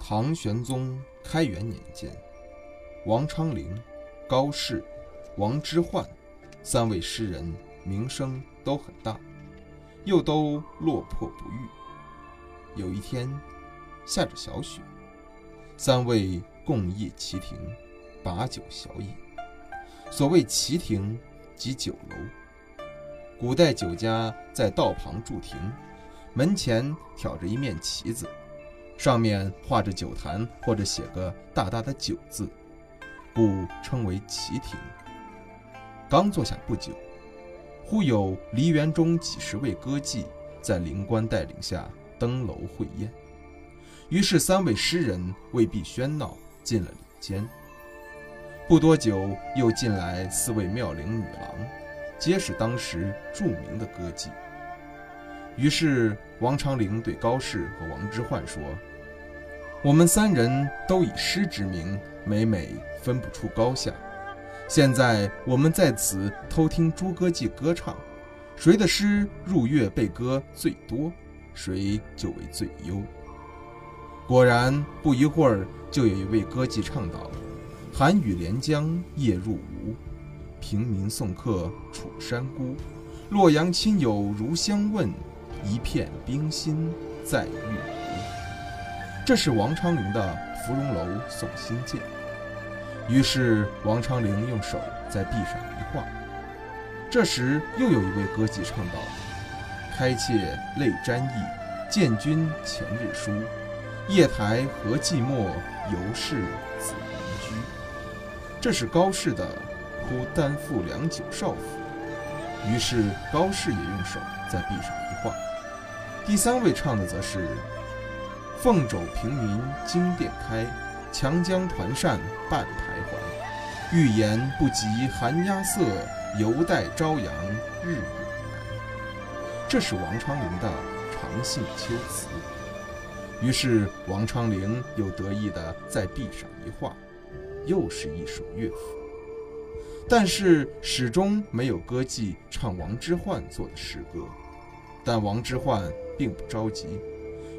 唐玄宗开元年间，王昌龄、高适、王之涣三位诗人名声都很大，又都落魄不遇。有一天，下着小雪，三位共谒棋亭，把酒小饮。所谓棋亭，即酒楼。古代酒家在道旁筑亭，门前挑着一面旗子。上面画着酒坛，或者写个大大的“酒”字，故称为旗亭。刚坐下不久，忽有梨园中几十位歌妓在灵官带领下登楼会宴。于是三位诗人未必喧闹，进了里间。不多久，又进来四位妙龄女郎，皆是当时著名的歌妓。于是王昌龄对高适和王之涣说。我们三人都以诗之名，每每分不出高下。现在我们在此偷听诸歌妓歌唱，谁的诗入乐被歌最多，谁就为最优。果然，不一会儿就有一位歌妓唱道：“寒雨连江夜入吴，平民送客楚山孤。洛阳亲友如相问，一片冰心在玉壶。”这是王昌龄的《芙蓉楼送辛渐》。于是王昌龄用手在壁上一画。这时又有一位歌妓唱道：“开妾泪沾衣，见君前日书。夜台何寂寞，犹是子云居。”这是高适的《哭丹父两酒少府》。于是高适也用手在壁上一画。第三位唱的则是。凤肘平民惊殿开，强江团扇半徘徊。欲言不及寒鸦色，犹待朝阳日永来。这是王昌龄的《长信秋词》。于是王昌龄又得意地在壁上一画，又是一首乐府。但是始终没有歌妓唱王之涣作的诗歌。但王之涣并不着急。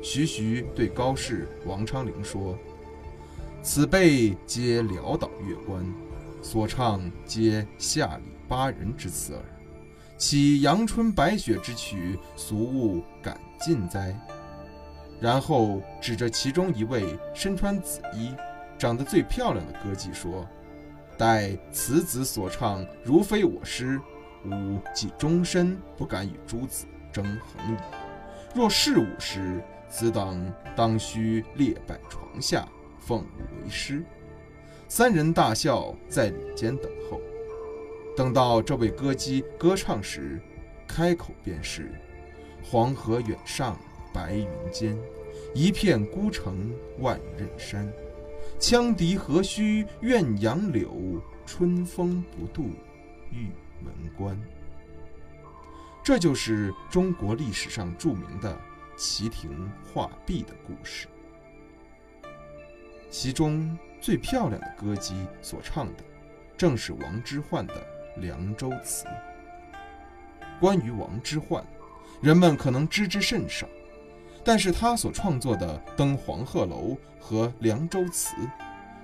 徐徐对高适、王昌龄说：“此辈皆潦倒乐官，所唱皆下里巴人之词耳。岂阳春白雪之曲，俗物敢尽哉？”然后指着其中一位身穿紫衣、长得最漂亮的歌妓说：“待此子所唱，如非我师，吾即终身不敢与诸子争衡矣。若是吾师，”此等当须列拜床下，奉吾为师。三人大笑，在里间等候。等到这位歌姬歌唱时，开口便是：“黄河远上白云间，一片孤城万仞山。羌笛何须怨杨柳，春风不度玉门关。”这就是中国历史上著名的。旗亭画壁的故事，其中最漂亮的歌姬所唱的，正是王之涣的《凉州词》。关于王之涣，人们可能知之甚少，但是他所创作的《登黄鹤楼》和《凉州词》，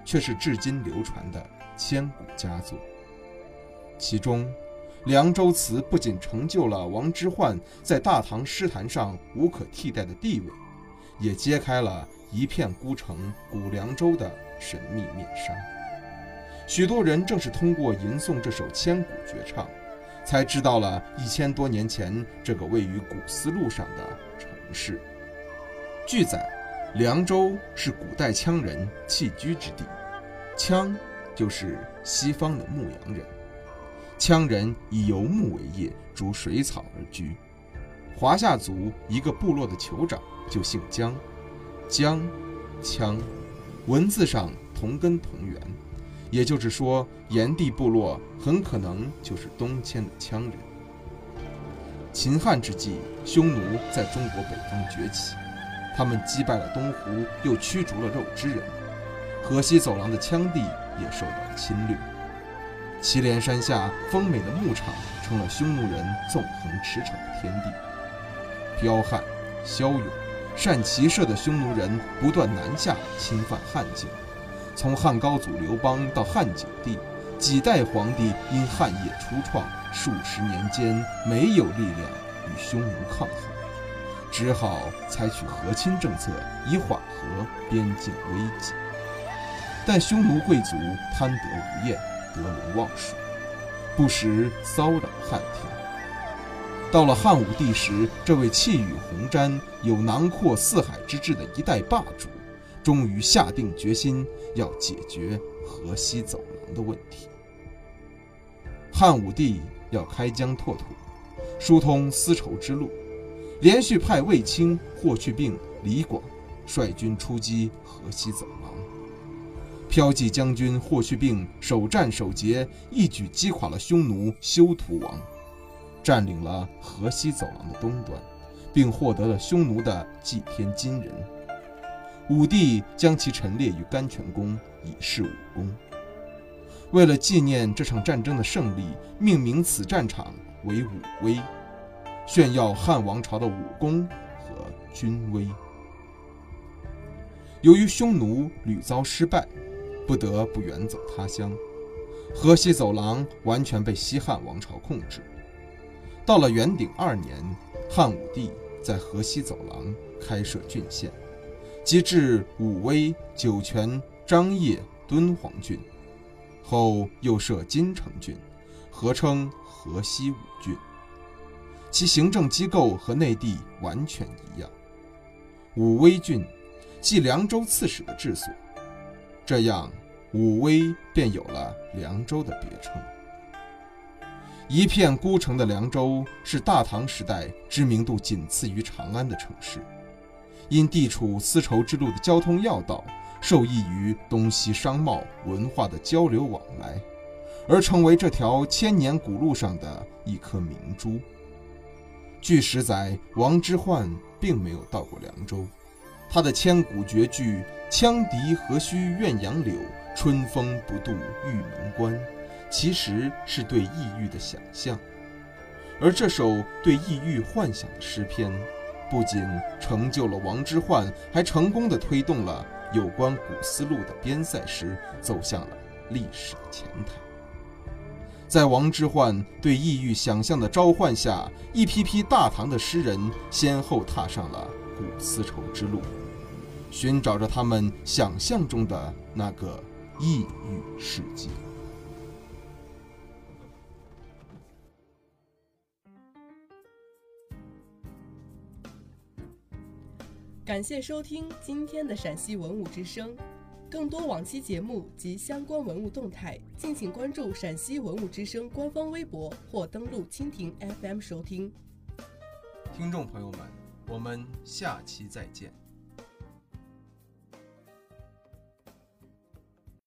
却是至今流传的千古佳作。其中，《凉州词》不仅成就了王之涣在大唐诗坛上无可替代的地位，也揭开了一片孤城古凉州的神秘面纱。许多人正是通过吟诵这首千古绝唱，才知道了一千多年前这个位于古丝路上的城市。据载，凉州是古代羌人栖居之地，羌就是西方的牧羊人。羌人以游牧为业，逐水草而居。华夏族一个部落的酋长就姓姜，姜、羌，文字上同根同源，也就是说，炎帝部落很可能就是东迁的羌人。秦汉之际，匈奴在中国北方崛起，他们击败了东胡，又驱逐了肉之人，河西走廊的羌地也受到了侵略。祁连山下丰美的牧场成了匈奴人纵横驰骋的天地。彪悍、骁勇、善骑射的匈奴人不断南下侵犯汉境，从汉高祖刘邦到汉景帝，几代皇帝因汉业初创，数十年间没有力量与匈奴抗衡，只好采取和亲政策以缓和边境危机。但匈奴贵族贪得无厌。得陇望蜀，不时骚扰汉庭。到了汉武帝时，这位气宇宏瞻、有囊括四海之志的一代霸主，终于下定决心要解决河西走廊的问题。汉武帝要开疆拓土，疏通丝绸之路，连续派卫青、霍去病、李广率军出击河西走廊。骠骑将军霍去病首战首捷，一举击垮了匈奴休屠王，占领了河西走廊的东端，并获得了匈奴的祭天金人。武帝将其陈列于甘泉宫，以示武功。为了纪念这场战争的胜利，命名此战场为武威，炫耀汉王朝的武功和军威。由于匈奴屡遭失败。不得不远走他乡，河西走廊完全被西汉王朝控制。到了元鼎二年，汉武帝在河西走廊开设郡县，即至武威、酒泉、张掖、敦煌郡，后又设金城郡，合称河西五郡。其行政机构和内地完全一样。武威郡，即凉州刺史的治所。这样，武威便有了凉州的别称。一片孤城的凉州是大唐时代知名度仅次于长安的城市，因地处丝绸之路的交通要道，受益于东西商贸文化的交流往来，而成为这条千年古路上的一颗明珠。据史载，王之涣并没有到过凉州。他的千古绝句“羌笛何须怨杨柳，春风不度玉门关”，其实是对异域的想象。而这首对异域幻想的诗篇，不仅成就了王之涣，还成功的推动了有关古丝路的边塞诗走向了历史的前台。在王之涣对异域想象的召唤下，一批批大唐的诗人先后踏上了古丝绸之路。寻找着他们想象中的那个异域世界。感谢收听今天的陕西文物之声，更多往期节目及相关文物动态，敬请关注陕西文物之声官方微博或登录蜻蜓 FM 收听。听众朋友们，我们下期再见。